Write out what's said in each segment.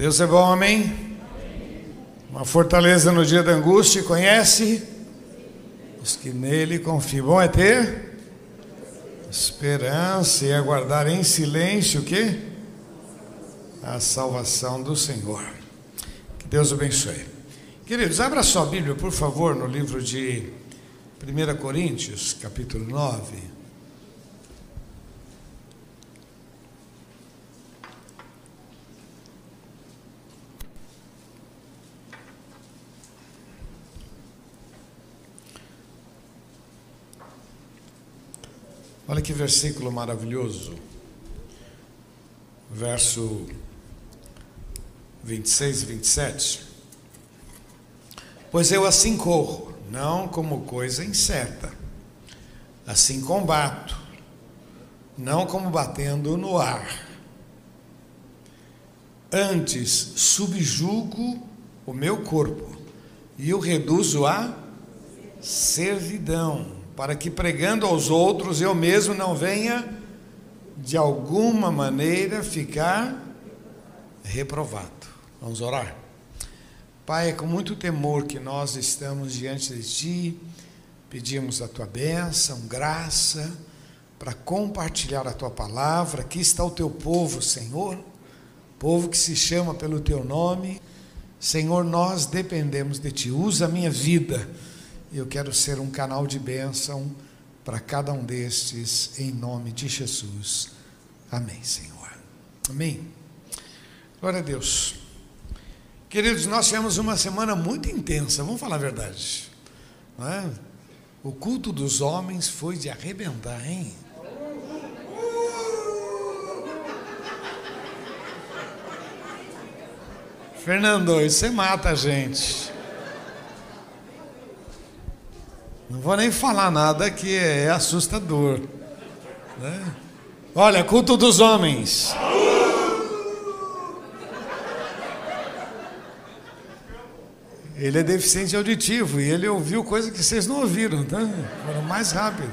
Deus é bom, amém? Uma fortaleza no dia da angústia, conhece? Os que nele confiam. Bom é ter esperança e aguardar em silêncio o quê? A salvação do Senhor. Que Deus abençoe. Queridos, abra sua Bíblia, por favor, no livro de 1 Coríntios, capítulo 9. Olha que versículo maravilhoso. Verso 26 e 27. Pois eu assim corro, não como coisa incerta, assim combato, não como batendo no ar. Antes subjugo o meu corpo e o reduzo à servidão para que pregando aos outros eu mesmo não venha de alguma maneira ficar reprovado. Vamos orar. Pai, é com muito temor que nós estamos diante de Ti, pedimos a Tua bênção, graça, para compartilhar a Tua palavra. Aqui está o Teu povo, Senhor, povo que se chama pelo Teu nome. Senhor, nós dependemos de Ti. Usa a minha vida eu quero ser um canal de bênção para cada um destes, em nome de Jesus. Amém, Senhor. Amém. Glória a Deus. Queridos, nós tivemos uma semana muito intensa, vamos falar a verdade. É? O culto dos homens foi de arrebentar, hein? Fernando, você mata a gente. Não vou nem falar nada que é assustador. Né? Olha, culto dos homens. Ele é deficiente auditivo e ele ouviu coisa que vocês não ouviram, tá? Foram mais rápido.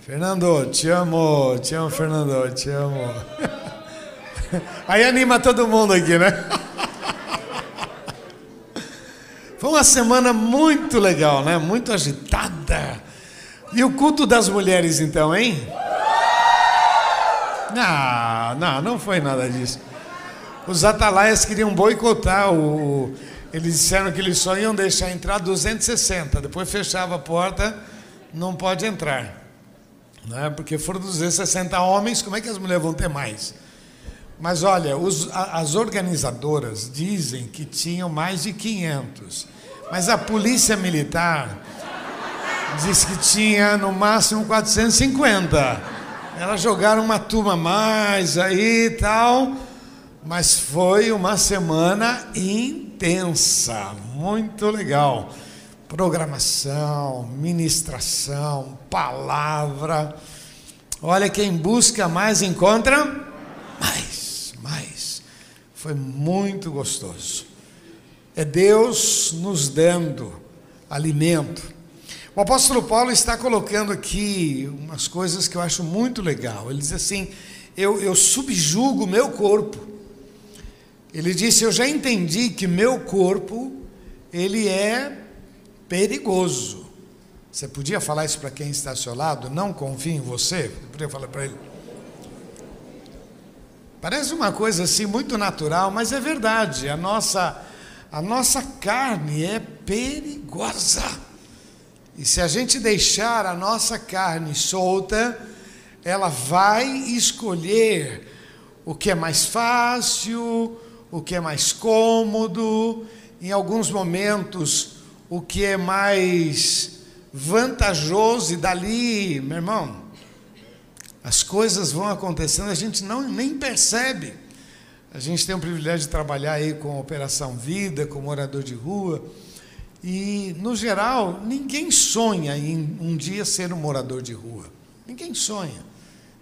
Fernando, te amo, te amo, Fernando, te amo. Aí anima todo mundo aqui, né? Foi uma semana muito legal, né? Muito agitada. E o culto das mulheres, então, hein? Não, não, não foi nada disso. Os atalaias queriam boicotar o. Eles disseram que eles só iam deixar entrar 260, depois fechava a porta, não pode entrar. Né? Porque foram 260 homens, como é que as mulheres vão ter mais? Mas olha, os, as organizadoras dizem que tinham mais de 500. Mas a polícia militar disse que tinha no máximo 450. Elas jogaram uma turma mais aí e tal, mas foi uma semana intensa, muito legal. Programação, ministração, palavra. Olha, quem busca mais encontra mais. Foi muito gostoso. É Deus nos dando alimento. O apóstolo Paulo está colocando aqui umas coisas que eu acho muito legal. Ele diz assim: eu, eu subjugo meu corpo. Ele disse: Eu já entendi que meu corpo ele é perigoso. Você podia falar isso para quem está ao seu lado? Não confie em você? Você podia falar para ele? Parece uma coisa assim muito natural, mas é verdade. A nossa a nossa carne é perigosa. E se a gente deixar a nossa carne solta, ela vai escolher o que é mais fácil, o que é mais cômodo, em alguns momentos, o que é mais vantajoso, e dali, meu irmão, as coisas vão acontecendo, a gente não, nem percebe. A gente tem o privilégio de trabalhar aí com a Operação Vida, com morador de rua. E, no geral, ninguém sonha em um dia ser um morador de rua. Ninguém sonha.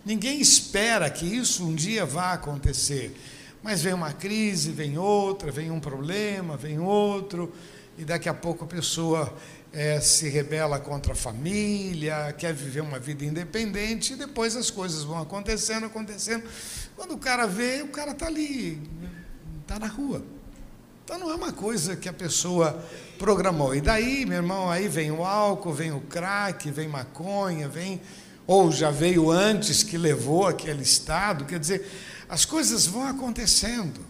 Ninguém espera que isso um dia vá acontecer. Mas vem uma crise, vem outra, vem um problema, vem outro, e daqui a pouco a pessoa é, se rebela contra a família, quer viver uma vida independente, e depois as coisas vão acontecendo, acontecendo. Quando o cara vê, o cara está ali, está na rua. Então não é uma coisa que a pessoa programou. E daí, meu irmão, aí vem o álcool, vem o crack, vem maconha, vem ou já veio antes que levou aquele estado, quer dizer, as coisas vão acontecendo.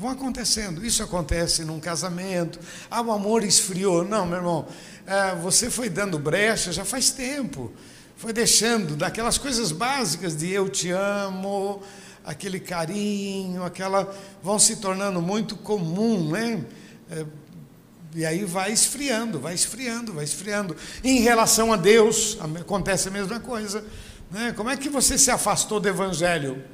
Vão acontecendo. Isso acontece num casamento. Ah, o amor esfriou. Não, meu irmão, é, você foi dando brecha já faz tempo. Foi deixando daquelas coisas básicas de eu te amo, aquele carinho, aquela. vão se tornando muito comum, né? É, e aí vai esfriando, vai esfriando, vai esfriando. Em relação a Deus, acontece a mesma coisa. Né? Como é que você se afastou do Evangelho?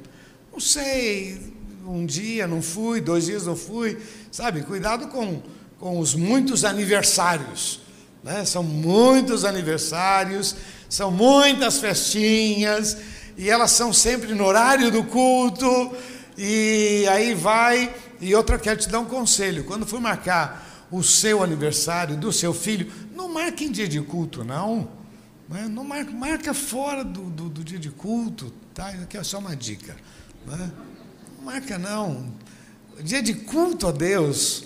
Não sei, um dia não fui, dois dias não fui. Sabe, cuidado com, com os muitos aniversários. Né? São muitos aniversários, são muitas festinhas, e elas são sempre no horário do culto, e aí vai. E outra, quero te dar um conselho: quando for marcar o seu aniversário do seu filho, não marque em dia de culto, não. Né? Não marca, marca fora do, do, do, dia de culto, tá? Aqui é só uma dica. Né? Marca, não. Dia de culto a Deus,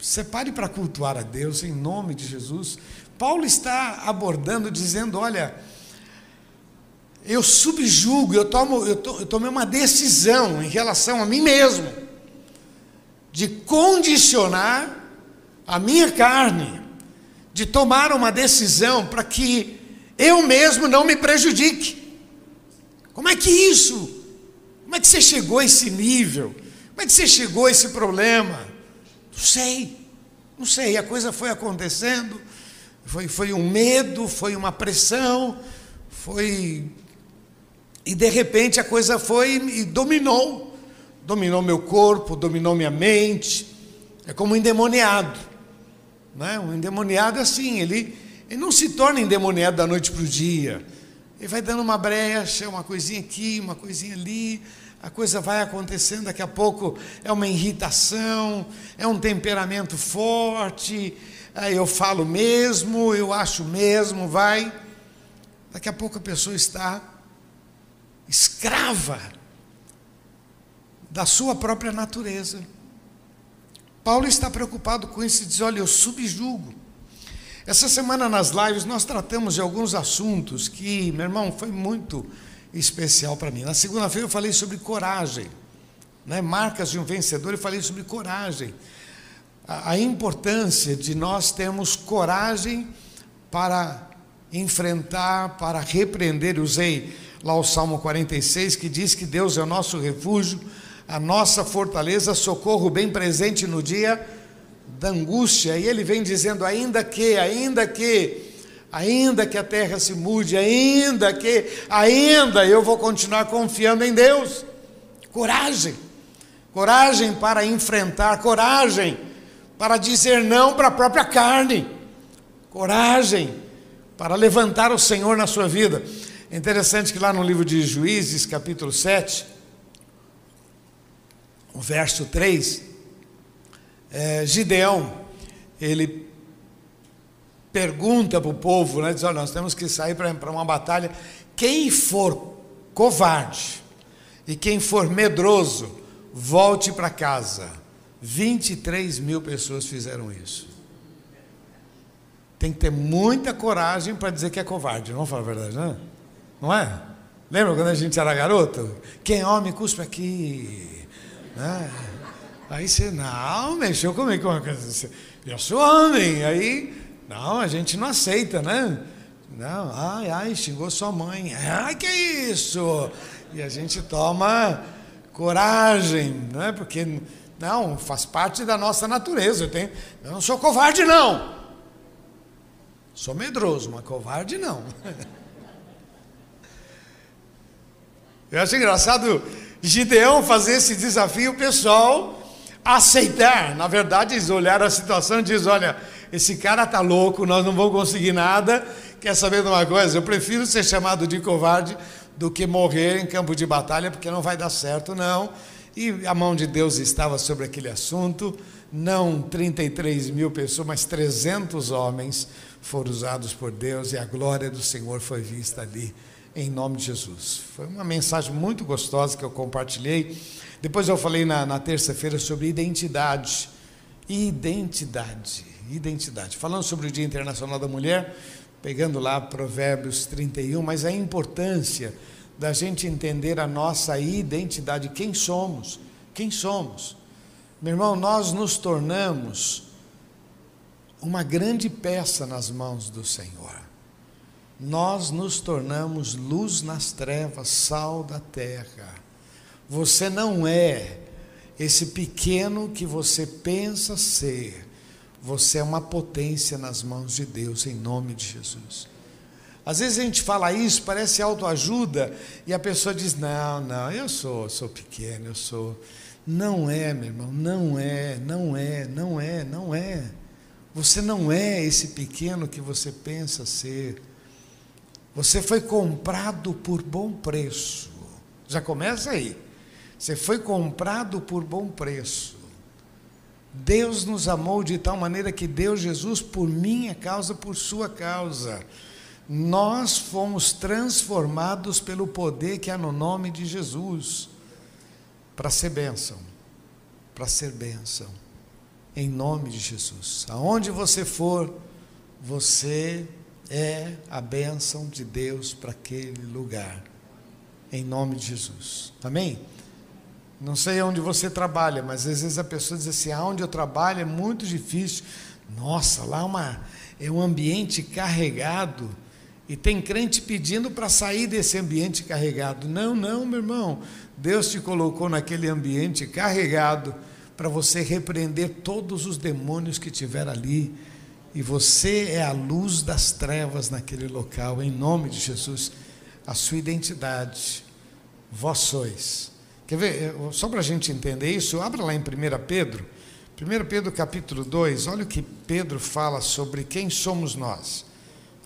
separe para cultuar a Deus em nome de Jesus. Paulo está abordando, dizendo: olha, eu subjugo, eu, tomo, eu, to, eu tomei uma decisão em relação a mim mesmo, de condicionar a minha carne, de tomar uma decisão para que eu mesmo não me prejudique. Como é que isso? Como é que você chegou a esse nível? Como é que você chegou a esse problema? Não sei, não sei. A coisa foi acontecendo, foi, foi um medo, foi uma pressão, foi. E de repente a coisa foi e dominou. Dominou meu corpo, dominou minha mente. É como um endemoniado. Né? Um endemoniado é assim, ele, ele não se torna endemoniado da noite para o dia. Ele vai dando uma brecha, uma coisinha aqui, uma coisinha ali, a coisa vai acontecendo, daqui a pouco é uma irritação, é um temperamento forte, eu falo mesmo, eu acho mesmo, vai. Daqui a pouco a pessoa está escrava da sua própria natureza. Paulo está preocupado com isso e diz: Olha, eu subjugo. Essa semana nas lives nós tratamos de alguns assuntos que, meu irmão, foi muito especial para mim. Na segunda-feira eu falei sobre coragem, né? marcas de um vencedor, eu falei sobre coragem. A, a importância de nós termos coragem para enfrentar, para repreender. Usei lá o Salmo 46 que diz que Deus é o nosso refúgio a nossa fortaleza, socorro bem presente no dia da angústia. E ele vem dizendo: ainda que, ainda que, ainda que a terra se mude, ainda que, ainda eu vou continuar confiando em Deus. Coragem, coragem para enfrentar, coragem para dizer não para a própria carne, coragem para levantar o Senhor na sua vida. É interessante que lá no livro de Juízes, capítulo 7, o verso 3, é, Gideão, ele pergunta para o povo, né, diz, olha, nós temos que sair para uma batalha, quem for covarde e quem for medroso, volte para casa. 23 mil pessoas fizeram isso. Tem que ter muita coragem para dizer que é covarde, vamos falar a verdade, não é? Não é? Lembra quando a gente era garoto? Quem é homem, cuspe aqui. Né? Aí você, não, mexeu comigo. Eu sou homem. Aí, não, a gente não aceita, né? Não, ai, ai, xingou sua mãe. Ai, que isso? E a gente toma coragem, né? Porque, não, faz parte da nossa natureza. Eu, tenho, eu não sou covarde, não. Sou medroso, mas covarde não. Eu acho engraçado Gideão fazer esse desafio, pessoal aceitar. Na verdade, eles olharam a situação e diz: olha, esse cara tá louco, nós não vamos conseguir nada. Quer saber de uma coisa? Eu prefiro ser chamado de covarde do que morrer em campo de batalha, porque não vai dar certo, não. E a mão de Deus estava sobre aquele assunto. Não 33 mil pessoas, mas 300 homens foram usados por Deus e a glória do Senhor foi vista ali em nome de Jesus. Foi uma mensagem muito gostosa que eu compartilhei. Depois eu falei na, na terça-feira sobre identidade. Identidade, identidade. Falando sobre o Dia Internacional da Mulher, pegando lá Provérbios 31, mas a importância da gente entender a nossa identidade, quem somos, quem somos. Meu irmão, nós nos tornamos uma grande peça nas mãos do Senhor. Nós nos tornamos luz nas trevas, sal da terra. Você não é esse pequeno que você pensa ser. Você é uma potência nas mãos de Deus, em nome de Jesus. Às vezes a gente fala isso, parece autoajuda, e a pessoa diz: Não, não, eu sou, sou pequeno, eu sou. Não é, meu irmão, não é, não é, não é, não é. Você não é esse pequeno que você pensa ser. Você foi comprado por bom preço. Já começa aí. Você foi comprado por bom preço. Deus nos amou de tal maneira que deu Jesus por minha causa, por sua causa. Nós fomos transformados pelo poder que há no nome de Jesus para ser bênção, para ser bênção, em nome de Jesus. Aonde você for, você é a bênção de Deus para aquele lugar, em nome de Jesus. Amém? Não sei onde você trabalha, mas às vezes a pessoa diz assim: aonde eu trabalho é muito difícil. Nossa, lá é uma, é um ambiente carregado. E tem crente pedindo para sair desse ambiente carregado. Não, não, meu irmão. Deus te colocou naquele ambiente carregado para você repreender todos os demônios que tiver ali. E você é a luz das trevas naquele local, em nome de Jesus. A sua identidade, vós sois. Quer ver, só para a gente entender isso, abra lá em 1 Pedro, 1 Pedro capítulo 2, olha o que Pedro fala sobre quem somos nós.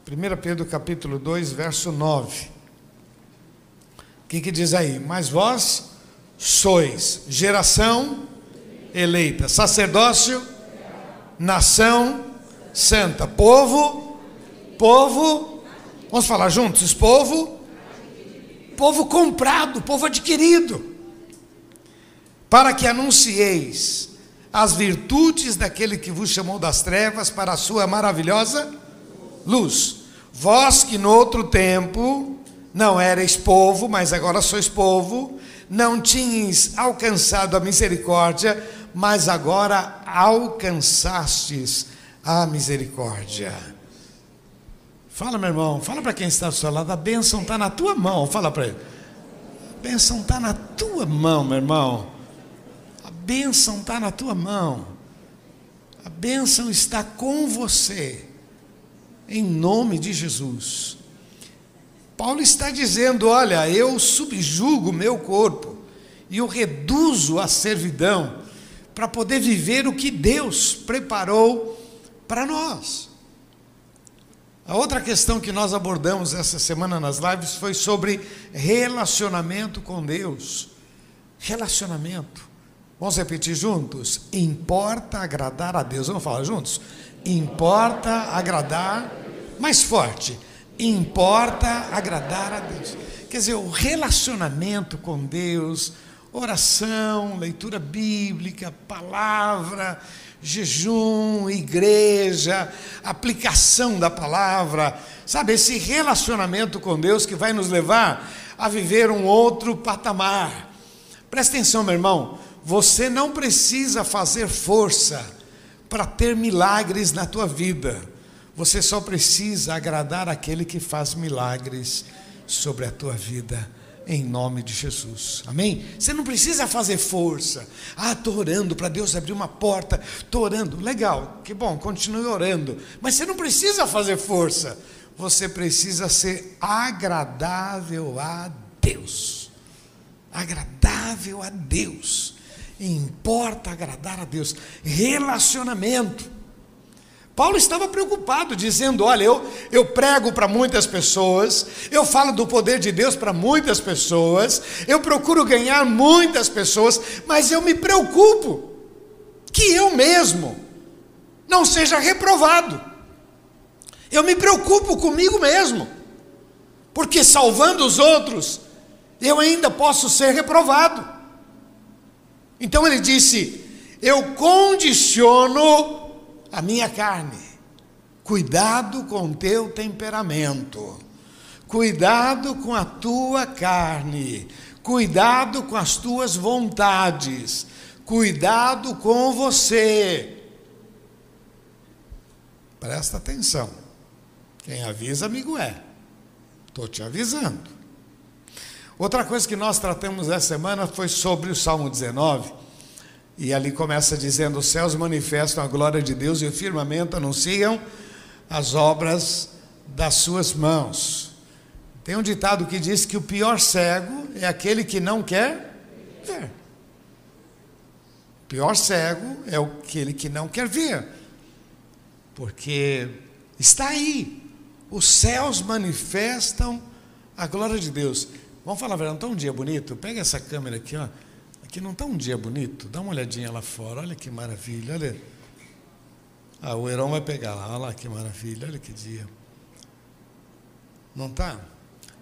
1 Pedro capítulo 2, verso 9 que, que diz aí? Mas vós sois geração eleita, sacerdócio, nação santa, povo, povo, vamos falar juntos? Povo, povo comprado, povo adquirido, para que anuncieis as virtudes daquele que vos chamou das trevas para a sua maravilhosa luz. Vós que no outro tempo não erais povo, mas agora sois povo, não tinhas alcançado a misericórdia, mas agora alcançastes a misericórdia. Fala, meu irmão, fala para quem está ao seu lado, a bênção está na tua mão, fala para ele. A bênção está na tua mão, meu irmão. A bênção está na tua mão. A bênção está com você, em nome de Jesus. Paulo está dizendo: olha, eu subjugo meu corpo e o reduzo à servidão para poder viver o que Deus preparou para nós. A outra questão que nós abordamos essa semana nas lives foi sobre relacionamento com Deus. Relacionamento. Vamos repetir juntos? Importa agradar a Deus. Vamos falar juntos? Importa agradar mais forte Importa agradar a Deus. Quer dizer, o relacionamento com Deus, oração, leitura bíblica, palavra, jejum, igreja, aplicação da palavra, sabe, esse relacionamento com Deus que vai nos levar a viver um outro patamar. Presta atenção, meu irmão, você não precisa fazer força para ter milagres na tua vida. Você só precisa agradar aquele que faz milagres sobre a tua vida, em nome de Jesus. Amém? Você não precisa fazer força. Ah, estou orando para Deus abrir uma porta. Estou orando. Legal, que bom, continue orando. Mas você não precisa fazer força. Você precisa ser agradável a Deus. Agradável a Deus. Importa agradar a Deus. Relacionamento. Paulo estava preocupado, dizendo: Olha, eu, eu prego para muitas pessoas, eu falo do poder de Deus para muitas pessoas, eu procuro ganhar muitas pessoas, mas eu me preocupo que eu mesmo não seja reprovado. Eu me preocupo comigo mesmo. Porque salvando os outros, eu ainda posso ser reprovado. Então ele disse: Eu condiciono a minha carne. Cuidado com teu temperamento. Cuidado com a tua carne. Cuidado com as tuas vontades. Cuidado com você. Presta atenção. Quem avisa, amigo é. Estou te avisando. Outra coisa que nós tratamos essa semana foi sobre o Salmo 19. E ali começa dizendo: Os céus manifestam a glória de Deus e o firmamento anunciam as obras das suas mãos. Tem um ditado que diz que o pior cego é aquele que não quer ver. O pior cego é aquele que não quer ver. Porque está aí. Os céus manifestam a glória de Deus. Vamos falar a verdade, não está um dia bonito? Pega essa câmera aqui, ó. Aqui não está um dia bonito? Dá uma olhadinha lá fora, olha que maravilha, olha. Ah, o Heron vai pegar lá, olha lá que maravilha, olha que dia. Não está?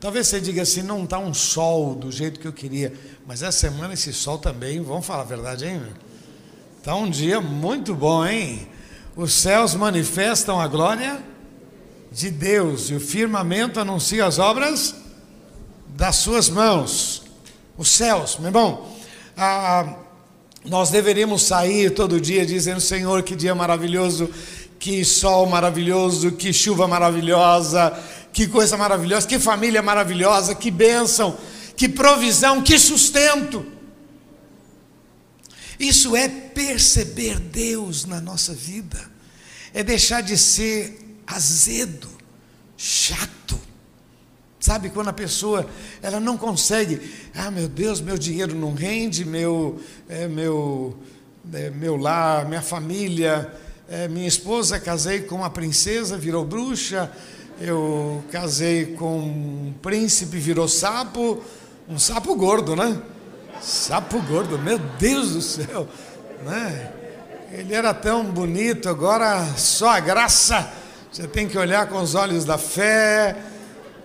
Talvez você diga assim, não está um sol do jeito que eu queria, mas essa semana esse sol também, vamos falar a verdade, hein? Está um dia muito bom, hein? Os céus manifestam a glória de Deus e o firmamento anuncia as obras das suas mãos. Os céus, meu irmão, ah, nós deveríamos sair todo dia dizendo: Senhor, que dia maravilhoso, que sol maravilhoso, que chuva maravilhosa, que coisa maravilhosa, que família maravilhosa, que bênção, que provisão, que sustento. Isso é perceber Deus na nossa vida, é deixar de ser azedo, chato. Sabe quando a pessoa ela não consegue, ah meu Deus, meu dinheiro não rende, meu é, meu é, meu lar, minha família, é, minha esposa casei com uma princesa, virou bruxa, eu casei com um príncipe, virou sapo, um sapo gordo, né? Sapo gordo, meu Deus do céu, né? Ele era tão bonito, agora só a graça. Você tem que olhar com os olhos da fé.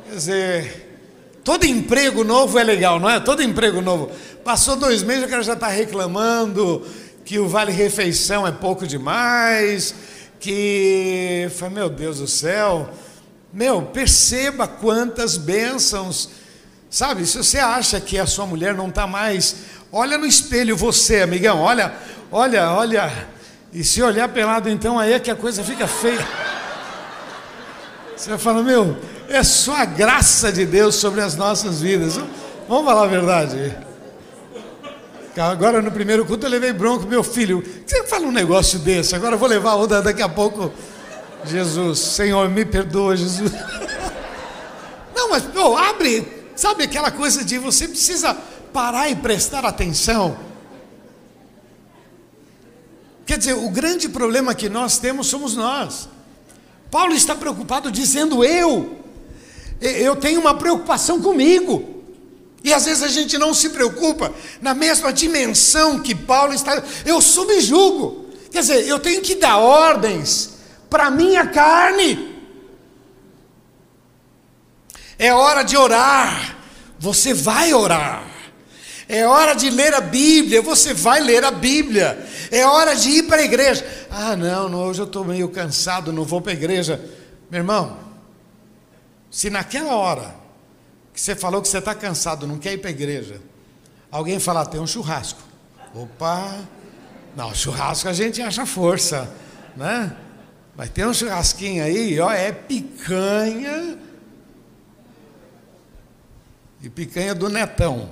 Quer dizer, todo emprego novo é legal, não é? Todo emprego novo. Passou dois meses, o cara já está reclamando que o vale refeição é pouco demais, que, meu Deus do céu, meu, perceba quantas bênçãos Sabe, se você acha que a sua mulher não está mais, olha no espelho você, amigão, olha, olha, olha. E se olhar pelado, então aí é que a coisa fica feia. Você vai falar, meu, é só a graça de Deus sobre as nossas vidas. Vamos falar a verdade. Agora no primeiro culto eu levei bronco, meu filho. Você fala um negócio desse? Agora eu vou levar outra daqui a pouco. Jesus, Senhor, me perdoa, Jesus. Não, mas oh, abre Sabe aquela coisa de você precisa parar e prestar atenção? Quer dizer, o grande problema que nós temos somos nós. Paulo está preocupado dizendo eu. Eu tenho uma preocupação comigo. E às vezes a gente não se preocupa na mesma dimensão que Paulo está. Eu subjugo. Quer dizer, eu tenho que dar ordens para a minha carne. É hora de orar, você vai orar. É hora de ler a Bíblia, você vai ler a Bíblia. É hora de ir para a igreja. Ah, não, não hoje eu estou meio cansado, não vou para a igreja. Meu irmão, se naquela hora que você falou que você está cansado, não quer ir para a igreja, alguém falar, tem um churrasco. Opa, não, churrasco a gente acha força, né? Mas tem um churrasquinho aí, ó, é picanha e picanha do Netão.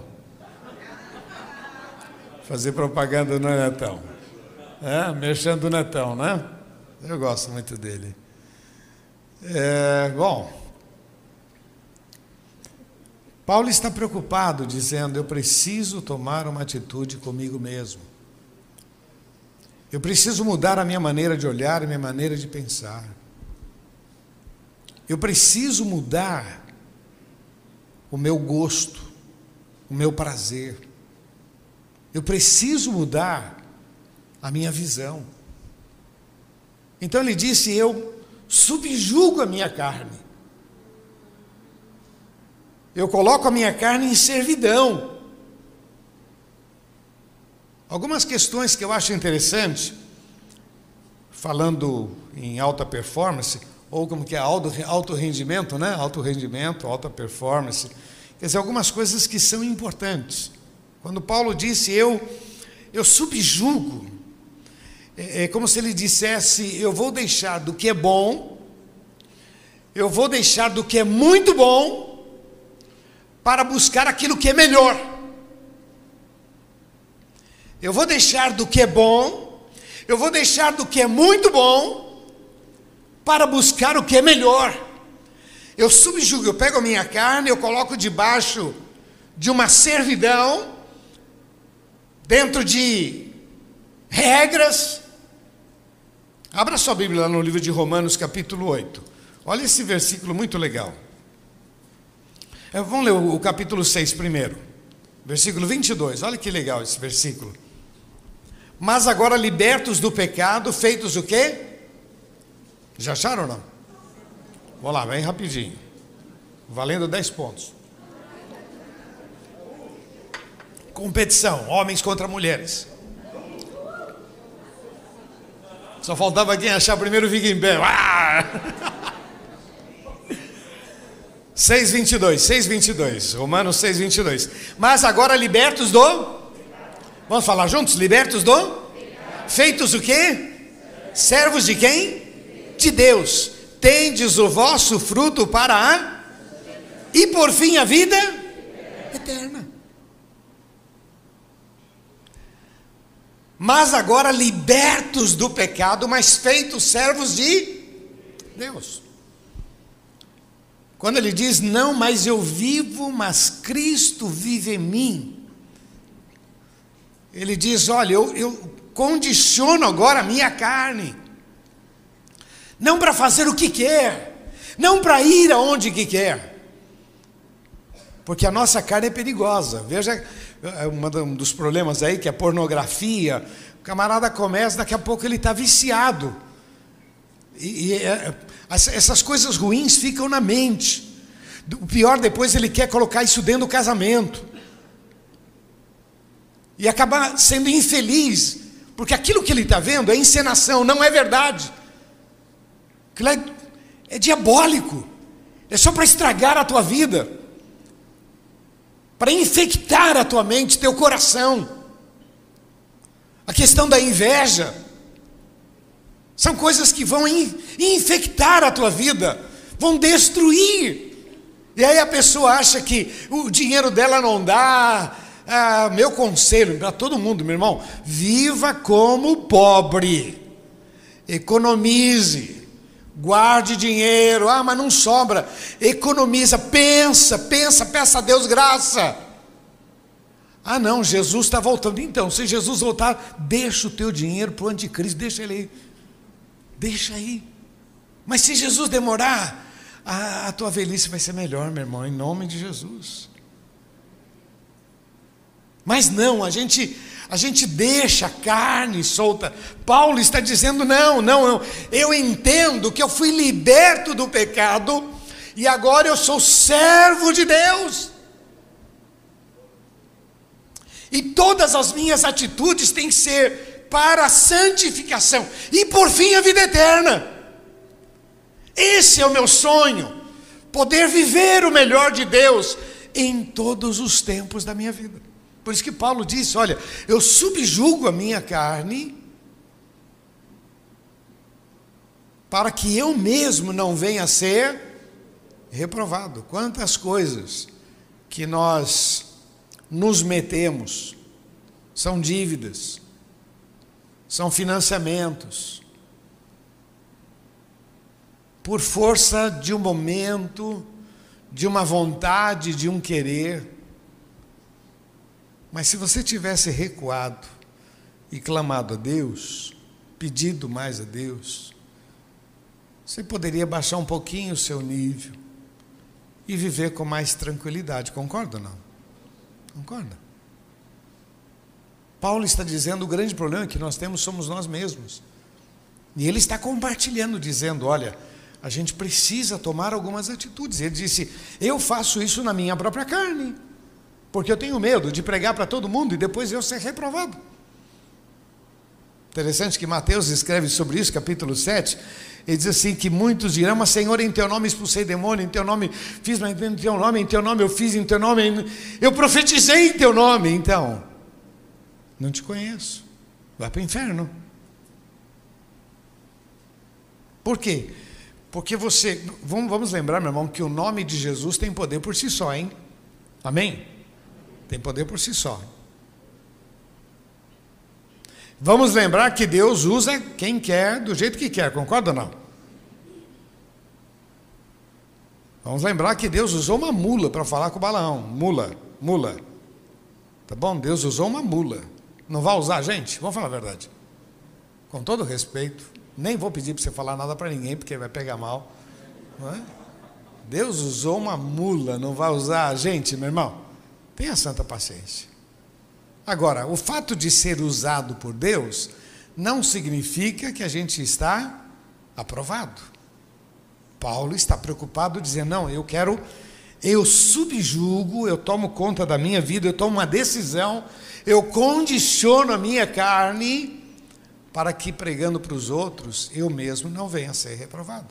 Fazer propaganda no Netão. É, mexendo do Netão, né? Eu gosto muito dele. É, bom, Paulo está preocupado, dizendo: Eu preciso tomar uma atitude comigo mesmo. Eu preciso mudar a minha maneira de olhar, a minha maneira de pensar. Eu preciso mudar o meu gosto, o meu prazer. Eu preciso mudar a minha visão. Então ele disse: Eu subjugo a minha carne. Eu coloco a minha carne em servidão. Algumas questões que eu acho interessante, falando em alta performance, ou como que é alto, rendimento, né? Alto rendimento, alta performance. Quer dizer, algumas coisas que são importantes. Quando Paulo disse, eu, eu subjugo, é, é como se ele dissesse, eu vou deixar do que é bom, eu vou deixar do que é muito bom, para buscar aquilo que é melhor. Eu vou deixar do que é bom, eu vou deixar do que é muito bom, para buscar o que é melhor. Eu subjugo, eu pego a minha carne, eu coloco debaixo de uma servidão, dentro de regras. Abra sua Bíblia lá no livro de Romanos, capítulo 8. Olha esse versículo muito legal. É, vamos ler o, o capítulo 6 primeiro. Versículo 22. Olha que legal esse versículo. Mas agora libertos do pecado, feitos o quê? Já acharam ou não? Vamos lá, bem rapidinho. Valendo 10 pontos. Competição, homens contra mulheres. Só faltava quem achar primeiro em pé. Ah! 6:22, 6:22, Romanos 6:22. Mas agora libertos do Vamos falar juntos? Libertos do Feitos o quê? Servos de quem? De Deus. Tendes o vosso fruto para a e por fim a vida eterna. Mas agora libertos do pecado, mas feitos servos de Deus. Quando ele diz, não, mas eu vivo, mas Cristo vive em mim. Ele diz, olha, eu, eu condiciono agora a minha carne. Não para fazer o que quer, não para ir aonde que quer. Porque a nossa carne é perigosa. Veja é um dos problemas aí, que é a pornografia. O camarada começa, daqui a pouco ele está viciado. E, e é, essas coisas ruins ficam na mente. O pior, depois ele quer colocar isso dentro do casamento. E acaba sendo infeliz, porque aquilo que ele está vendo é encenação, não é verdade. Aquilo é, é diabólico, é só para estragar a tua vida, para infectar a tua mente, teu coração. A questão da inveja, são coisas que vão infectar a tua vida, vão destruir. E aí a pessoa acha que o dinheiro dela não dá. Ah, meu conselho para todo mundo, meu irmão, viva como pobre. Economize. Guarde dinheiro. Ah, mas não sobra. Economiza, pensa, pensa, peça a Deus graça. Ah, não, Jesus está voltando. Então, se Jesus voltar, deixa o teu dinheiro para o anticristo, deixa ele aí. Deixa aí. Mas se Jesus demorar, a, a tua velhice vai ser melhor, meu irmão, em nome de Jesus. Mas não, a gente a gente deixa a carne solta. Paulo está dizendo: não, não, não. Eu entendo que eu fui liberto do pecado e agora eu sou servo de Deus. E todas as minhas atitudes têm que ser para a santificação e por fim a vida eterna. Esse é o meu sonho, poder viver o melhor de Deus em todos os tempos da minha vida. Por isso que Paulo disse: Olha, eu subjugo a minha carne para que eu mesmo não venha a ser reprovado. Quantas coisas que nós nos metemos são dívidas, são financiamentos. Por força de um momento, de uma vontade, de um querer. Mas se você tivesse recuado e clamado a Deus, pedido mais a Deus, você poderia baixar um pouquinho o seu nível e viver com mais tranquilidade. Concorda ou não? Concorda? Paulo está dizendo o grande problema que nós temos somos nós mesmos. E ele está compartilhando, dizendo: olha, a gente precisa tomar algumas atitudes. Ele disse: Eu faço isso na minha própria carne, porque eu tenho medo de pregar para todo mundo e depois eu ser reprovado. Interessante que Mateus escreve sobre isso, capítulo 7. Ele diz assim: que muitos dirão, mas Senhor, em teu nome expulsei demônio, em teu nome fiz, mas em teu nome, em teu nome eu fiz, em teu nome eu profetizei em teu nome. Então, não te conheço, vai para o inferno. Por quê? Porque você, vamos, lembrar, meu irmão, que o nome de Jesus tem poder por si só, hein? Amém? Tem poder por si só. Vamos lembrar que Deus usa quem quer, do jeito que quer, concorda ou não? Vamos lembrar que Deus usou uma mula para falar com Balaão. Mula, mula. Tá bom? Deus usou uma mula. Não vai usar, gente? Vamos falar a verdade. Com todo respeito, nem vou pedir para você falar nada para ninguém, porque vai pegar mal. É? Deus usou uma mula, não vai usar a gente, meu irmão? Tenha santa paciência. Agora, o fato de ser usado por Deus não significa que a gente está aprovado. Paulo está preocupado dizendo: não, eu quero, eu subjugo, eu tomo conta da minha vida, eu tomo uma decisão, eu condiciono a minha carne para que pregando para os outros eu mesmo não venha a ser reprovado.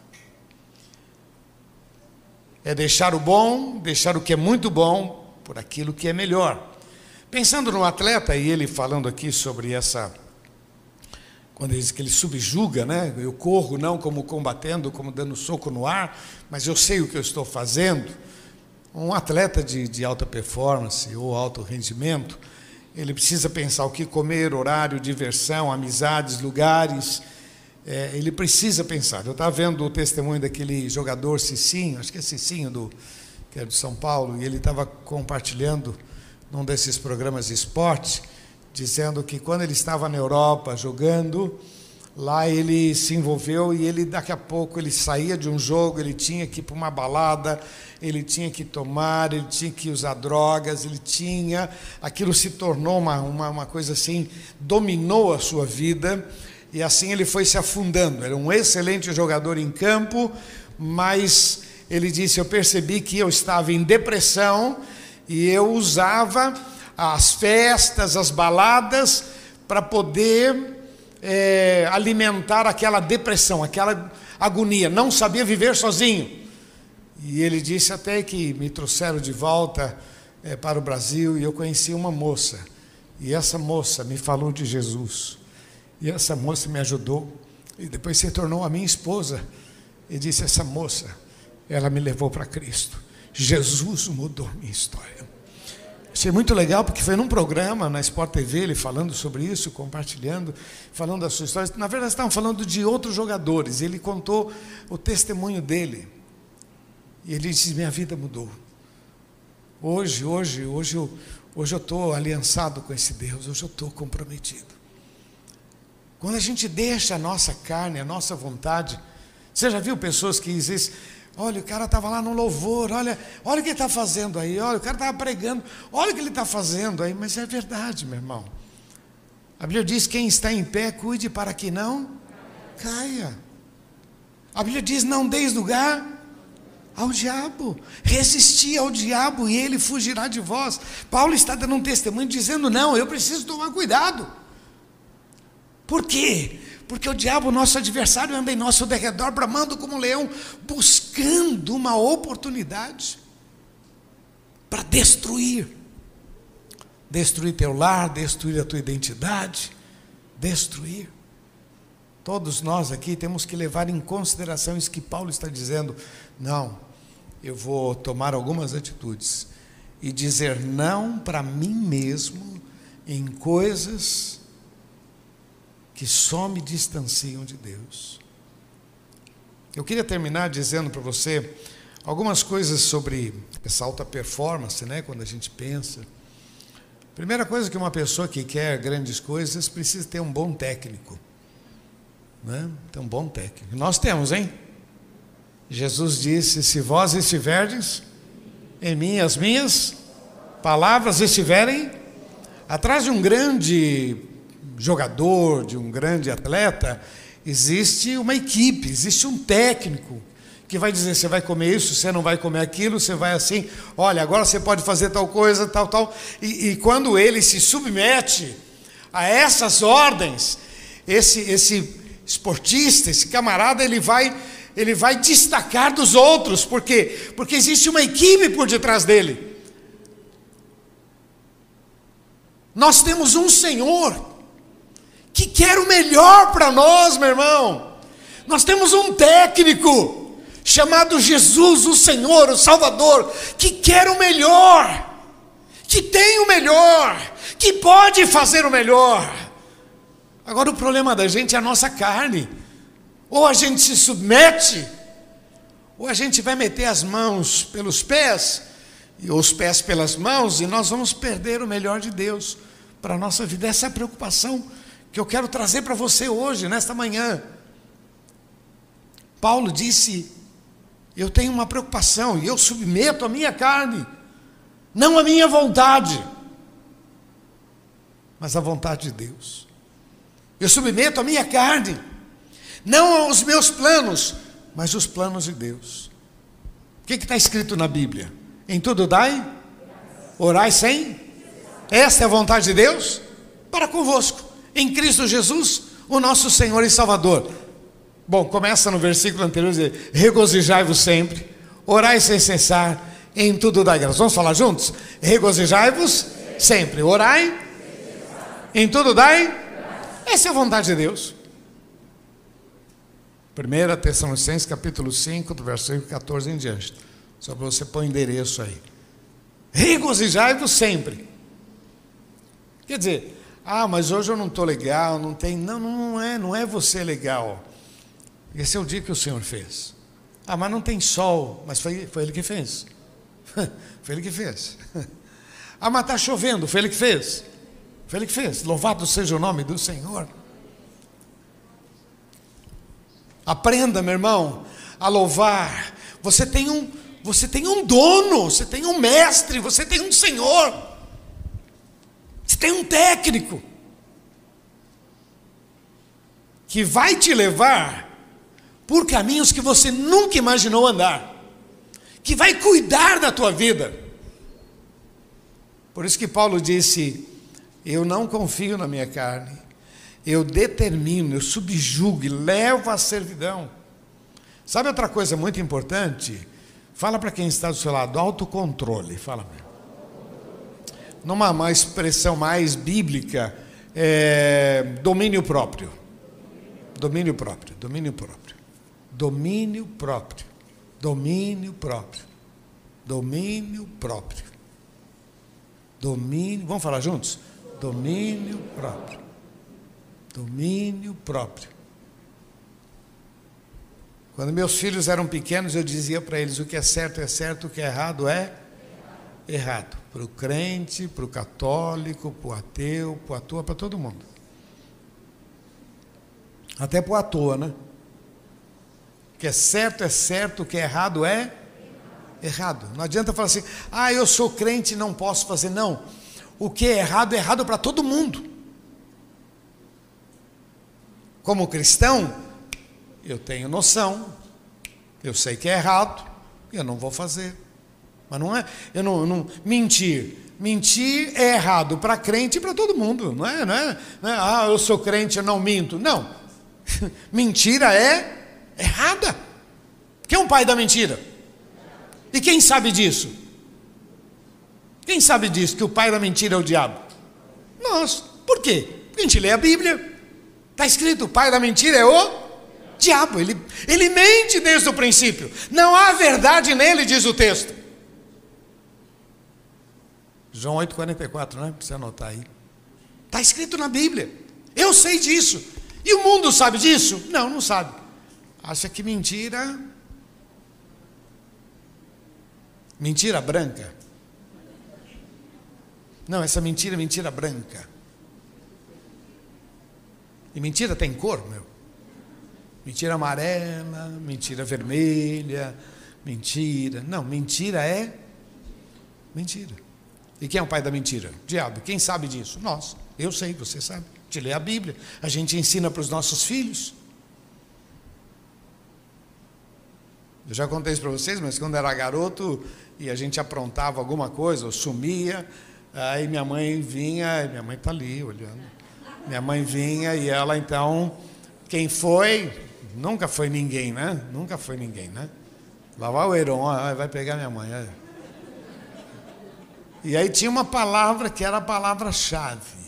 É deixar o bom, deixar o que é muito bom por aquilo que é melhor. Pensando no atleta, e ele falando aqui sobre essa. Quando ele diz que ele subjuga, né? Eu corro não como combatendo, como dando soco no ar, mas eu sei o que eu estou fazendo. Um atleta de, de alta performance ou alto rendimento, ele precisa pensar o que comer, horário, diversão, amizades, lugares. É, ele precisa pensar. Eu estava vendo o testemunho daquele jogador Cicinho, acho que é Cicinho, do, que é do São Paulo, e ele estava compartilhando num desses programas de esporte, dizendo que quando ele estava na Europa jogando, lá ele se envolveu e ele daqui a pouco ele saía de um jogo, ele tinha que ir para uma balada, ele tinha que tomar, ele tinha que usar drogas, ele tinha, aquilo se tornou uma, uma, uma coisa assim, dominou a sua vida e assim ele foi se afundando. Era um excelente jogador em campo, mas ele disse: Eu percebi que eu estava em depressão e eu usava as festas, as baladas, para poder é, alimentar aquela depressão, aquela agonia. Não sabia viver sozinho. E ele disse até que me trouxeram de volta é, para o Brasil e eu conheci uma moça. E essa moça me falou de Jesus. E essa moça me ajudou. E depois se tornou a minha esposa. E disse: Essa moça, ela me levou para Cristo. Jesus mudou minha história. Achei muito legal porque foi num programa na Sport TV ele falando sobre isso, compartilhando, falando da sua história. Na verdade, estavam falando de outros jogadores. Ele contou o testemunho dele. E ele disse: Minha vida mudou. Hoje, hoje, hoje eu hoje estou aliançado com esse Deus, hoje eu estou comprometido. Quando a gente deixa a nossa carne, a nossa vontade, você já viu pessoas que dizem Olha, o cara estava lá no louvor, olha, olha o que ele está fazendo aí, olha, o cara estava pregando, olha o que ele está fazendo aí, mas é verdade, meu irmão. A Bíblia diz: quem está em pé, cuide para que não caia. A Bíblia diz: não deis lugar ao diabo, resisti ao diabo e ele fugirá de vós. Paulo está dando um testemunho dizendo: não, eu preciso tomar cuidado. Por quê? Porque o diabo, nosso adversário, anda em nosso derredor, bramando como um leão, buscando uma oportunidade para destruir. Destruir teu lar, destruir a tua identidade, destruir. Todos nós aqui temos que levar em consideração isso que Paulo está dizendo. Não, eu vou tomar algumas atitudes e dizer não para mim mesmo em coisas que só me distanciam de Deus. Eu queria terminar dizendo para você algumas coisas sobre essa alta performance, né, quando a gente pensa. Primeira coisa que uma pessoa que quer grandes coisas precisa ter um bom técnico. Né? Ter um bom técnico. Nós temos, hein? Jesus disse: Se vós estiverdes em mim, as minhas palavras estiverem atrás de um grande jogador, de um grande atleta, existe uma equipe, existe um técnico, que vai dizer: você vai comer isso, você não vai comer aquilo, você vai assim, olha, agora você pode fazer tal coisa, tal, tal. E, e quando ele se submete a essas ordens, esse, esse esportista, esse camarada, ele vai, ele vai destacar dos outros, por quê? Porque existe uma equipe por detrás dele. Nós temos um Senhor que quer o melhor para nós, meu irmão. Nós temos um técnico chamado Jesus, o Senhor, o Salvador, que quer o melhor, que tem o melhor, que pode fazer o melhor. Agora o problema da gente é a nossa carne. Ou a gente se submete, ou a gente vai meter as mãos pelos pés, e os pés pelas mãos, e nós vamos perder o melhor de Deus para a nossa vida. Essa é a preocupação que eu quero trazer para você hoje, nesta manhã. Paulo disse: Eu tenho uma preocupação e eu submeto a minha carne, não a minha vontade, mas a vontade de Deus. Eu submeto a minha carne, não aos meus planos, mas os planos de Deus. O que está escrito na Bíblia? Em tudo dai, orai sem. Esta é a vontade de Deus para convosco em Cristo Jesus, o nosso Senhor e Salvador. Bom, começa no versículo anterior, dizer, regozijai-vos sempre, orai sem cessar, em tudo dai graças. Vamos falar juntos? Regozijai-vos sempre, orai, em tudo dai. Essa é a vontade de Deus. 1 Tessalonicenses capítulo 5, do versículo 14 em diante. Só para você pôr o endereço aí. Regozijai-vos sempre. Quer dizer, ah, mas hoje eu não estou legal, não tem. Não, não é, não é você legal. Esse é o dia que o Senhor fez. Ah, mas não tem sol, mas foi, foi Ele que fez. foi Ele que fez. ah, mas está chovendo, foi Ele que fez. Foi Ele que fez. Louvado seja o nome do Senhor. Aprenda, meu irmão, a louvar. Você tem um, você tem um dono, você tem um mestre, você tem um Senhor. Tem um técnico que vai te levar por caminhos que você nunca imaginou andar, que vai cuidar da tua vida. Por isso que Paulo disse: Eu não confio na minha carne, eu determino, eu subjugo e levo à servidão. Sabe outra coisa muito importante? Fala para quem está do seu lado, autocontrole. Fala mesmo numa uma expressão mais bíblica, é, domínio próprio. Domínio próprio, domínio próprio. Domínio próprio. Domínio próprio. Domínio próprio. Domínio, vamos falar juntos? Domínio próprio. Domínio próprio. Quando meus filhos eram pequenos, eu dizia para eles: o que é certo é certo, o que é errado é errado. Para o crente, para o católico, para o ateu, para o ator, para todo mundo. Até para o ator, né? O que é certo é certo, o que é errado é errado. Não adianta falar assim, ah, eu sou crente e não posso fazer. Não. O que é errado é errado para todo mundo. Como cristão, eu tenho noção, eu sei que é errado, eu não vou fazer. Mas não é, eu não, não mentir. Mentir é errado para crente e para todo mundo, não é, não é, não é? Ah, eu sou crente, eu não minto. Não. Mentira é errada. Quem é o pai da mentira? E quem sabe disso? Quem sabe disso, que o pai da mentira é o diabo? Nós. Por quê? Porque a gente lê a Bíblia. Está escrito: o pai da mentira é o diabo. Ele, ele mente desde o princípio. Não há verdade nele, diz o texto. João 8,44, né? Precisa anotar aí. Está escrito na Bíblia. Eu sei disso. E o mundo sabe disso? Não, não sabe. Acha que mentira. Mentira branca. Não, essa mentira é mentira branca. E mentira tem cor, meu. Mentira amarela, mentira vermelha, mentira. Não, mentira é mentira. E quem é o pai da mentira? Diabo. Quem sabe disso? Nós. Eu sei, você sabe. A gente lê a Bíblia, a gente ensina para os nossos filhos. Eu já contei isso para vocês, mas quando era garoto e a gente aprontava alguma coisa, ou sumia, aí minha mãe vinha, minha mãe está ali olhando. Minha mãe vinha e ela então, quem foi? Nunca foi ninguém, né? Nunca foi ninguém, né? Lá vai o Heron, vai pegar minha mãe. E aí tinha uma palavra que era a palavra-chave.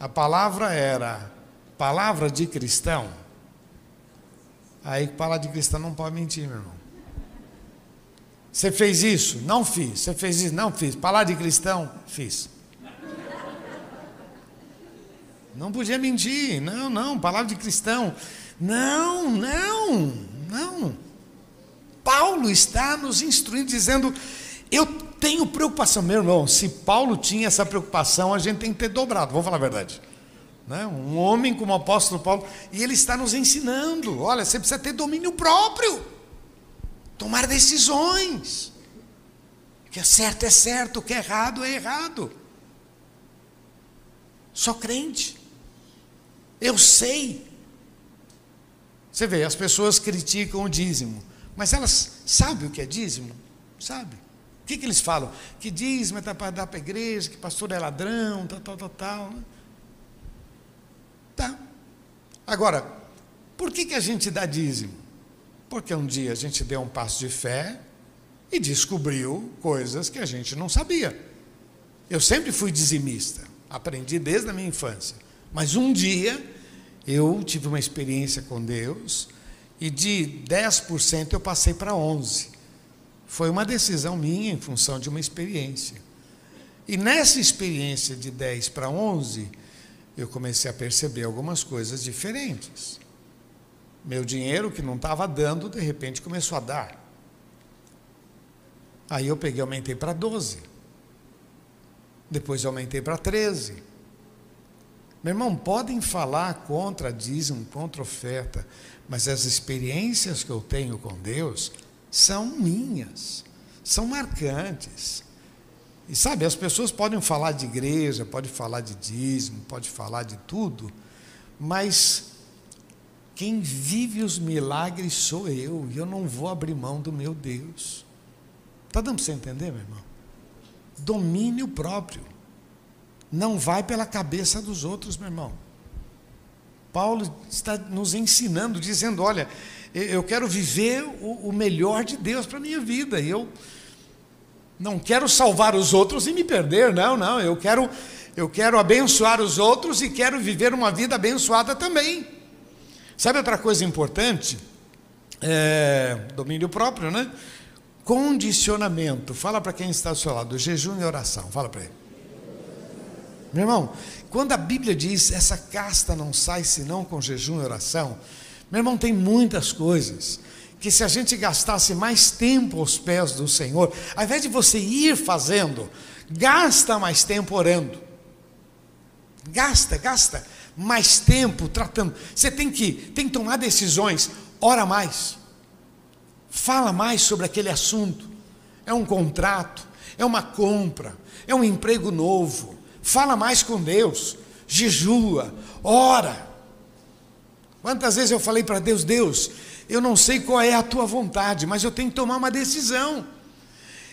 A palavra era palavra de cristão. Aí palavra de cristão não pode mentir, meu irmão. Você fez isso? Não fiz. Você fez isso? Não fiz. Palavra de cristão? Fiz. Não podia mentir. Não, não. Palavra de cristão. Não, não, não. Paulo está nos instruindo, dizendo: Eu tenho preocupação. Meu irmão, se Paulo tinha essa preocupação, a gente tem que ter dobrado, vamos falar a verdade. Né? Um homem como o apóstolo Paulo, e ele está nos ensinando: olha, você precisa ter domínio próprio, tomar decisões. O que é certo é certo, o que é errado é errado. Só crente. Eu sei. Você vê, as pessoas criticam o dízimo, mas elas sabem o que é dízimo? Sabe? O que, que eles falam? Que dízimo é para dar para a igreja, que pastor é ladrão, tal, tal, tal, tal. Né? Tá. Agora, por que, que a gente dá dízimo? Porque um dia a gente deu um passo de fé e descobriu coisas que a gente não sabia. Eu sempre fui dizimista, aprendi desde a minha infância. Mas um dia eu tive uma experiência com Deus e de 10% eu passei para 11%. Foi uma decisão minha em função de uma experiência. E nessa experiência de 10 para 11, eu comecei a perceber algumas coisas diferentes. Meu dinheiro que não estava dando, de repente começou a dar. Aí eu peguei e aumentei para 12. Depois aumentei para 13. Meu irmão, podem falar contra dízimo, contra oferta, mas as experiências que eu tenho com Deus são minhas, são marcantes. E sabe, as pessoas podem falar de igreja, podem falar de dízimo, podem falar de tudo, mas quem vive os milagres sou eu, e eu não vou abrir mão do meu Deus. Está dando para você entender, meu irmão? Domínio próprio. Não vai pela cabeça dos outros, meu irmão. Paulo está nos ensinando, dizendo: olha, eu quero viver o, melhor de Deus para a minha vida. E eu não quero salvar os outros e me perder, não, não. Eu quero, eu quero abençoar os outros e quero viver uma vida abençoada também. Sabe outra coisa importante? É, domínio próprio, né? Condicionamento. Fala para quem está ao seu lado, jejum e oração. Fala para ele. Meu irmão, quando a Bíblia diz essa casta não sai senão com jejum e oração, meu irmão, tem muitas coisas que se a gente gastasse mais tempo aos pés do Senhor, ao invés de você ir fazendo, gasta mais tempo orando. Gasta, gasta mais tempo tratando. Você tem que, tem que tomar decisões, ora mais. Fala mais sobre aquele assunto. É um contrato, é uma compra, é um emprego novo. Fala mais com Deus, jejua, ora. Quantas vezes eu falei para Deus, Deus, eu não sei qual é a tua vontade, mas eu tenho que tomar uma decisão.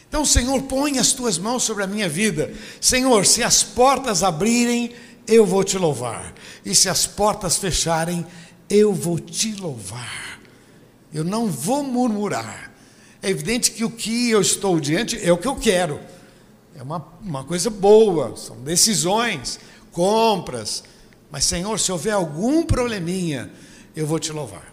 Então, Senhor, põe as tuas mãos sobre a minha vida. Senhor, se as portas abrirem, eu vou te louvar. E se as portas fecharem, eu vou te louvar. Eu não vou murmurar. É evidente que o que eu estou diante é o que eu quero. É uma, uma coisa boa, são decisões, compras. Mas, Senhor, se houver algum probleminha, eu vou te louvar.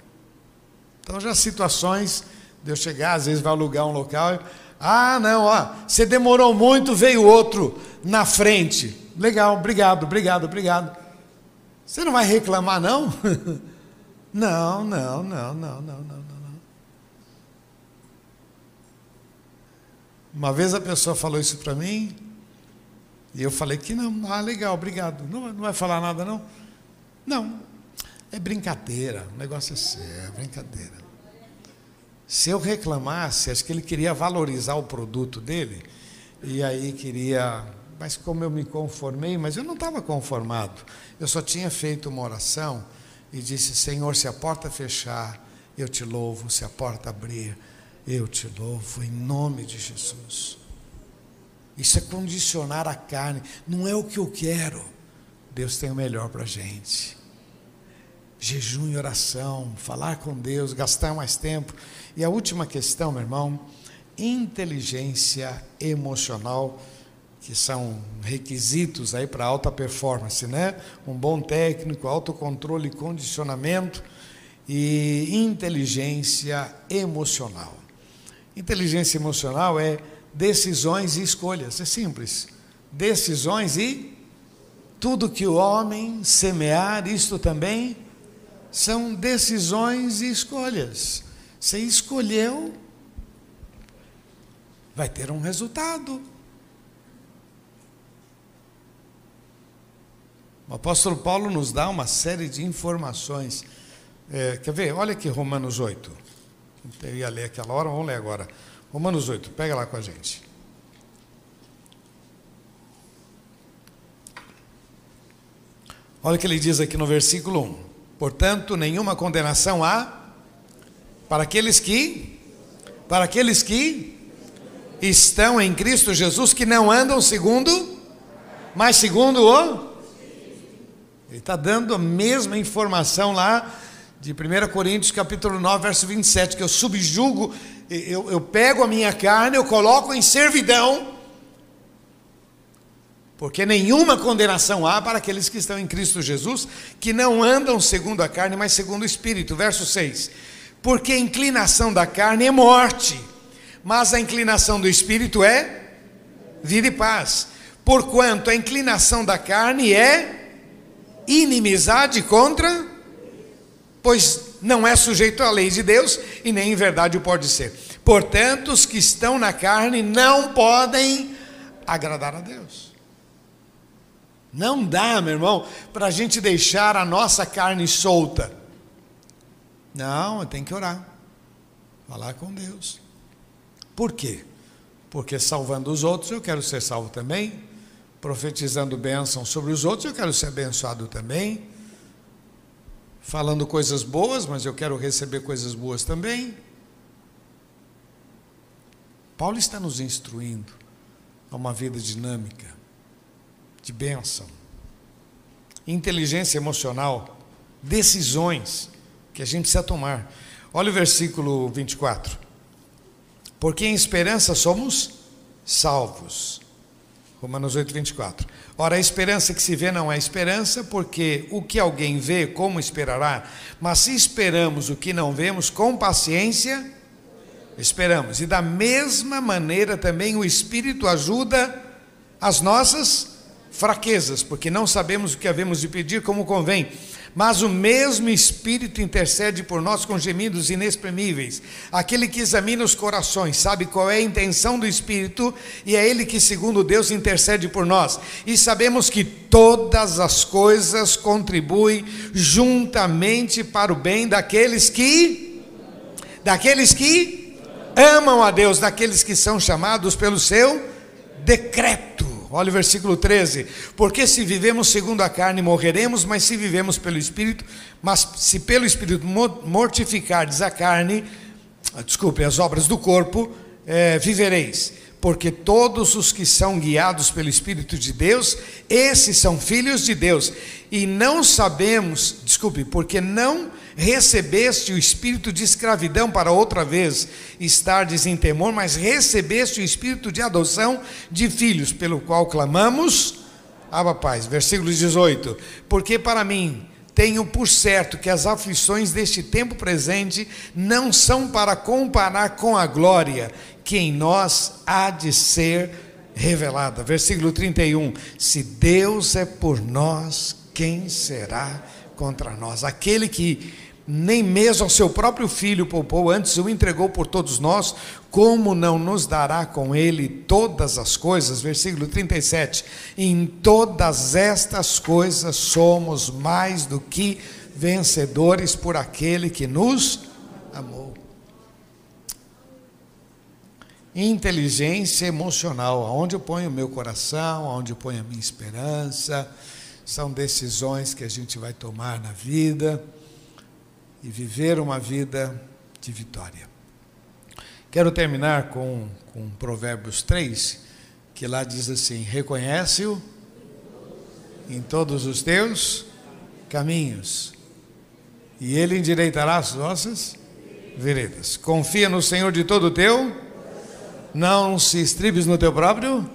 Então, já situações de eu chegar, às vezes vai alugar um local, ah, não, ó, você demorou muito, veio outro na frente. Legal, obrigado, obrigado, obrigado. Você não vai reclamar, não? não, não, não, não, não, não, não. Uma vez a pessoa falou isso para mim, e eu falei que não, ah, legal, obrigado. Não, não vai falar nada, não? Não, é brincadeira, o negócio é sério, é brincadeira. Se eu reclamasse, acho que ele queria valorizar o produto dele, e aí queria. Mas como eu me conformei, mas eu não estava conformado. Eu só tinha feito uma oração e disse: Senhor, se a porta fechar, eu te louvo, se a porta abrir, Eu te louvo em nome de Jesus. Isso é condicionar a carne, não é o que eu quero. Deus tem o melhor para a gente. Jejum e oração, falar com Deus, gastar mais tempo. E a última questão, meu irmão, inteligência emocional, que são requisitos aí para alta performance, né? Um bom técnico, autocontrole e condicionamento e inteligência emocional. Inteligência emocional é decisões e escolhas, é simples. Decisões e tudo que o homem semear, isto também são decisões e escolhas. Você escolheu, vai ter um resultado. O apóstolo Paulo nos dá uma série de informações. É, quer ver? Olha aqui Romanos 8. Eu ia ler aquela hora, vamos ler agora. Romanos 8, pega lá com a gente. Olha o que ele diz aqui no versículo 1. Portanto, nenhuma condenação há para aqueles que para aqueles que estão em Cristo Jesus, que não andam segundo, mas segundo o ele está dando a mesma informação lá de 1 Coríntios capítulo 9, verso 27, que eu subjugo, eu, eu pego a minha carne, eu coloco em servidão, porque nenhuma condenação há para aqueles que estão em Cristo Jesus, que não andam segundo a carne, mas segundo o Espírito. Verso 6. Porque a inclinação da carne é morte, mas a inclinação do Espírito é vida e paz. Porquanto a inclinação da carne é inimizade contra pois não é sujeito à lei de Deus e nem em verdade o pode ser. Portanto, os que estão na carne não podem agradar a Deus. Não dá, meu irmão, para a gente deixar a nossa carne solta. Não, tem que orar, falar com Deus. Por quê? Porque salvando os outros eu quero ser salvo também, profetizando bênção sobre os outros eu quero ser abençoado também falando coisas boas, mas eu quero receber coisas boas também. Paulo está nos instruindo a uma vida dinâmica, de bênção, inteligência emocional, decisões que a gente precisa tomar. Olha o versículo 24. Porque em esperança somos salvos. Romanos 8, 24. Ora, a esperança que se vê não é esperança, porque o que alguém vê, como esperará? Mas se esperamos o que não vemos, com paciência, esperamos. E da mesma maneira também o Espírito ajuda as nossas fraquezas, porque não sabemos o que havemos de pedir como convém mas o mesmo Espírito intercede por nós com gemidos inexprimíveis. Aquele que examina os corações sabe qual é a intenção do Espírito e é Ele que, segundo Deus, intercede por nós. E sabemos que todas as coisas contribuem juntamente para o bem daqueles que daqueles que amam a Deus, daqueles que são chamados pelo seu decreto. Olha o versículo 13. Porque se vivemos segundo a carne, morreremos, mas se vivemos pelo Espírito, mas se pelo Espírito mortificardes a carne, ah, desculpe, as obras do corpo, é, vivereis. Porque todos os que são guiados pelo Espírito de Deus, esses são filhos de Deus. E não sabemos, desculpe, porque não recebeste o espírito de escravidão para outra vez estardes em temor, mas recebeste o espírito de adoção de filhos, pelo qual clamamos, Abba Paz. Versículo 18: Porque para mim tenho por certo que as aflições deste tempo presente não são para comparar com a glória que em nós há de ser revelada. Versículo 31: Se Deus é por nós, quem será nós? Aquele que nem mesmo ao seu próprio filho poupou, antes o entregou por todos nós, como não nos dará com ele todas as coisas? Versículo 37. Em todas estas coisas somos mais do que vencedores por aquele que nos amou. Inteligência emocional, aonde eu ponho o meu coração, aonde eu ponho a minha esperança, são decisões que a gente vai tomar na vida e viver uma vida de vitória. Quero terminar com, com Provérbios 3, que lá diz assim: Reconhece-o em todos os teus caminhos, e ele endireitará as nossas veredas. Confia no Senhor de todo o teu, não se estribes no teu próprio,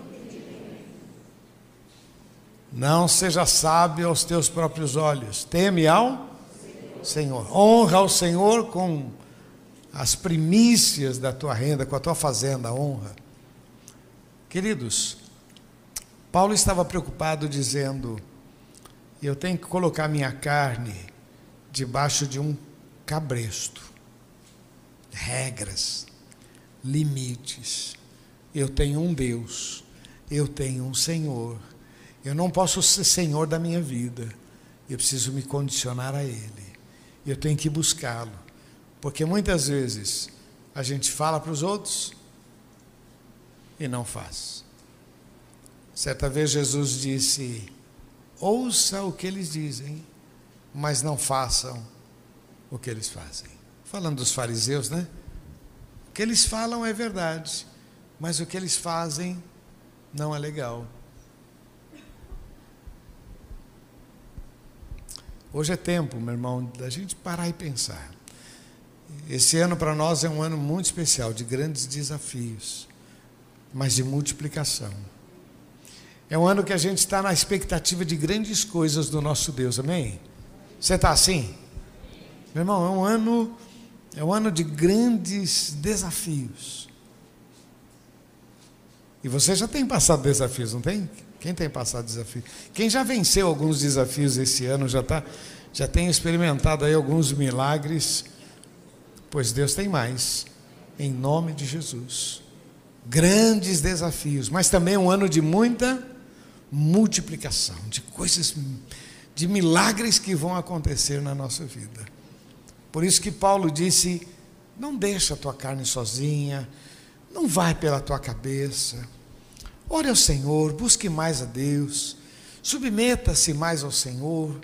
não seja sábio aos teus próprios olhos, teme ao Senhor, honra ao Senhor com as primícias da tua renda, com a tua fazenda, honra. Queridos, Paulo estava preocupado dizendo: eu tenho que colocar minha carne debaixo de um cabresto, regras, limites. Eu tenho um Deus, eu tenho um Senhor. Eu não posso ser senhor da minha vida. Eu preciso me condicionar a Ele. Eu tenho que buscá-lo. Porque muitas vezes a gente fala para os outros e não faz. Certa vez Jesus disse: ouça o que eles dizem, mas não façam o que eles fazem. Falando dos fariseus, né? O que eles falam é verdade, mas o que eles fazem não é legal. Hoje é tempo, meu irmão, da gente parar e pensar. Esse ano para nós é um ano muito especial, de grandes desafios, mas de multiplicação. É um ano que a gente está na expectativa de grandes coisas do nosso Deus, amém? Você está assim? Meu irmão, é um ano, é um ano de grandes desafios. E você já tem passado desafios, não tem? Quem tem passado desafios? Quem já venceu alguns desafios esse ano, já, tá, já tem experimentado aí alguns milagres pois Deus tem mais, em nome de Jesus. Grandes desafios, mas também um ano de muita multiplicação, de coisas, de milagres que vão acontecer na nossa vida. Por isso que Paulo disse: não deixa a tua carne sozinha, não vai pela tua cabeça. Ore ao Senhor, busque mais a Deus, submeta-se mais ao Senhor.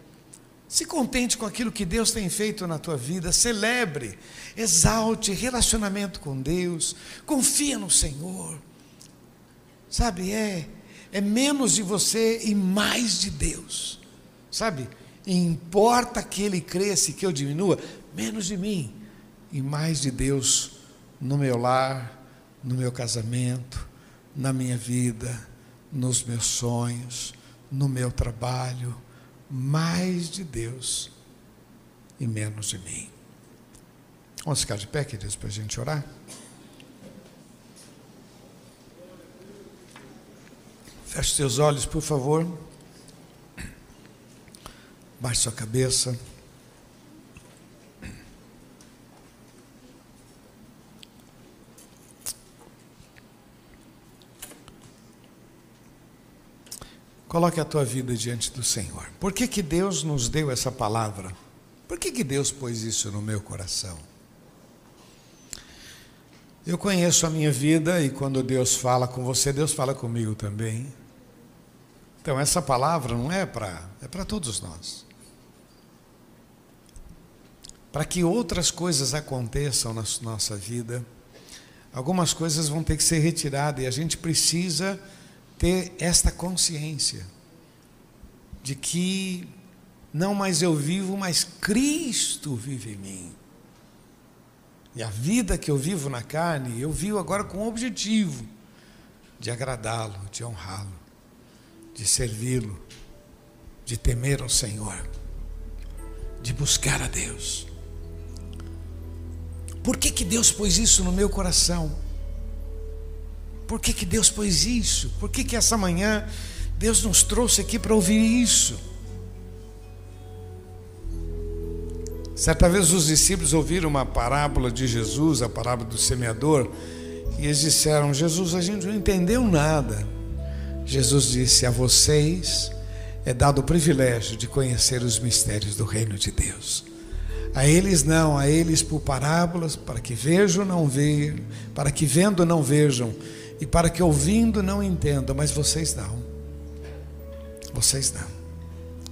Se contente com aquilo que Deus tem feito na tua vida, celebre, exalte relacionamento com Deus, confia no Senhor. Sabe, é é menos de você e mais de Deus. Sabe? Importa que ele cresça e que eu diminua, menos de mim e mais de Deus no meu lar, no meu casamento, na minha vida, nos meus sonhos, no meu trabalho mais de Deus e menos de mim. Vamos ficar de pé, queridos, para a gente orar? Feche seus olhos, por favor. Baixe sua cabeça. Coloque a tua vida diante do Senhor. Por que, que Deus nos deu essa palavra? Por que, que Deus pôs isso no meu coração? Eu conheço a minha vida e quando Deus fala com você, Deus fala comigo também. Então essa palavra não é para é para todos nós. Para que outras coisas aconteçam na nossa vida, algumas coisas vão ter que ser retiradas e a gente precisa ter esta consciência de que não mais eu vivo, mas Cristo vive em mim. E a vida que eu vivo na carne, eu vivo agora com o objetivo de agradá-lo, de honrá-lo, de servi-lo, de temer ao Senhor, de buscar a Deus. Por que, que Deus pôs isso no meu coração? Por que, que Deus pôs isso? Por que, que essa manhã Deus nos trouxe aqui para ouvir isso? Certa vez os discípulos ouviram uma parábola de Jesus, a parábola do semeador, e eles disseram: Jesus, a gente não entendeu nada. Jesus disse: A vocês é dado o privilégio de conhecer os mistérios do reino de Deus. A eles não, a eles por parábolas, para que vejam, não vejam, para que vendo, não vejam, e para que ouvindo não entendam, mas vocês não. Vocês não.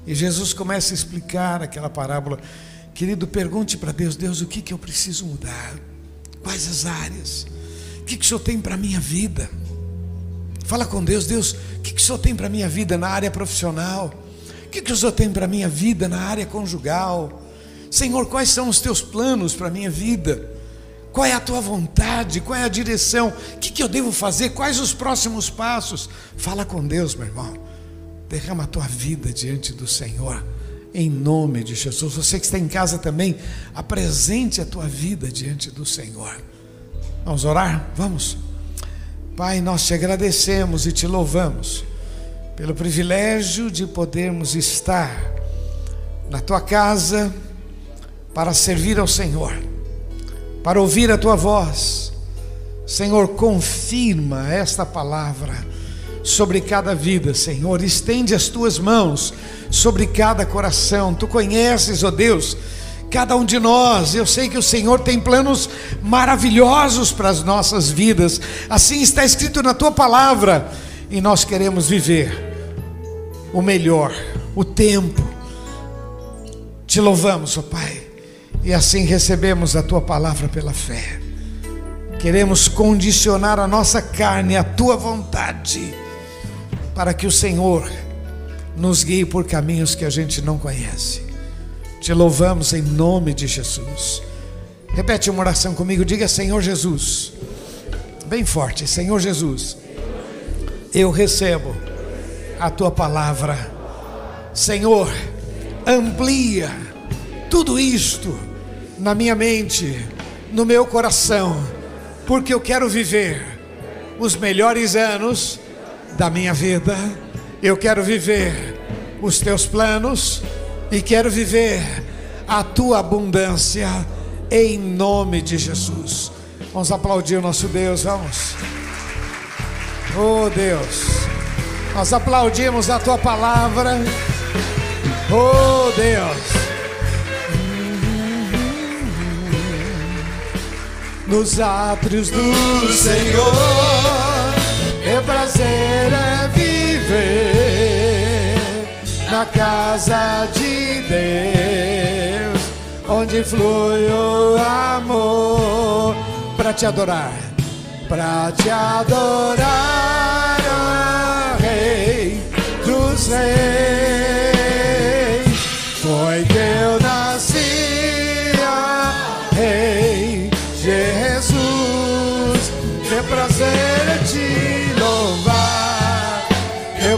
E Jesus começa a explicar aquela parábola. Querido, pergunte para Deus: Deus, o que, que eu preciso mudar? Quais as áreas? que, que o Senhor tem para a minha vida? Fala com Deus, Deus, o que, que o Senhor tem para a minha vida na área profissional? O que, que o Senhor tem para a minha vida na área conjugal? Senhor, quais são os teus planos para a minha vida? Qual é a tua vontade? Qual é a direção? O que, que eu devo fazer? Quais os próximos passos? Fala com Deus, meu irmão. Derrama a tua vida diante do Senhor, em nome de Jesus. Você que está em casa também, apresente a tua vida diante do Senhor. Vamos orar? Vamos. Pai, nós te agradecemos e te louvamos pelo privilégio de podermos estar na tua casa para servir ao Senhor, para ouvir a tua voz. Senhor, confirma esta palavra sobre cada vida, Senhor. Estende as tuas mãos sobre cada coração. Tu conheces, ó Deus, cada um de nós. Eu sei que o Senhor tem planos maravilhosos para as nossas vidas. Assim está escrito na tua palavra, e nós queremos viver o melhor, o tempo. Te louvamos, ó Pai, e assim recebemos a tua palavra pela fé. Queremos condicionar a nossa carne à tua vontade, para que o Senhor nos guie por caminhos que a gente não conhece. Te louvamos em nome de Jesus. Repete uma oração comigo, diga Senhor Jesus. Bem forte, Senhor Jesus. Eu recebo a tua palavra. Senhor, amplia tudo isto na minha mente, no meu coração, porque eu quero viver os melhores anos da minha vida. Eu quero viver os teus planos e quero viver a tua abundância em nome de Jesus. Vamos aplaudir o nosso Deus, vamos. Oh Deus, nós aplaudimos a tua palavra. Oh Deus. Nos átrios do Senhor, é prazer é viver na casa de Deus, onde flui o amor para te adorar, para te adorar, Rei dos Reis. Foi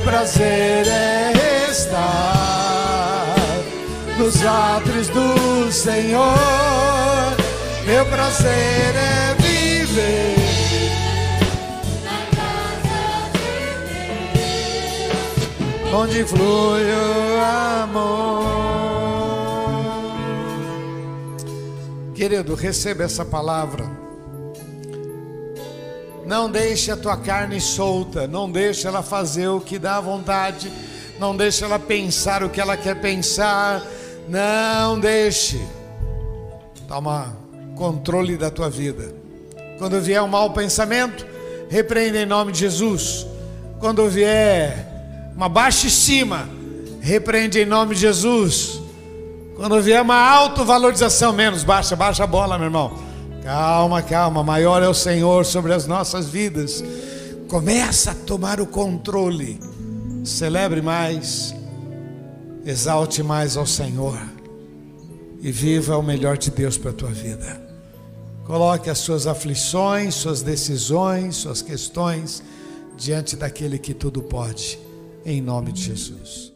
prazer é estar nos atos do Senhor. Meu prazer é viver. Onde flui o amor. Querido, receba essa palavra. Não deixe a tua carne solta, não deixe ela fazer o que dá vontade, não deixe ela pensar o que ela quer pensar, não deixe. Toma controle da tua vida. Quando vier um mau pensamento, repreenda em nome de Jesus. Quando vier uma baixa estima, repreende em nome de Jesus. Quando vier uma autovalorização, menos baixa, baixa a bola, meu irmão. Calma, calma, maior é o Senhor sobre as nossas vidas. Começa a tomar o controle. Celebre mais, exalte mais ao Senhor e viva o melhor de Deus para a tua vida. Coloque as suas aflições, suas decisões, suas questões diante daquele que tudo pode, em nome de Jesus.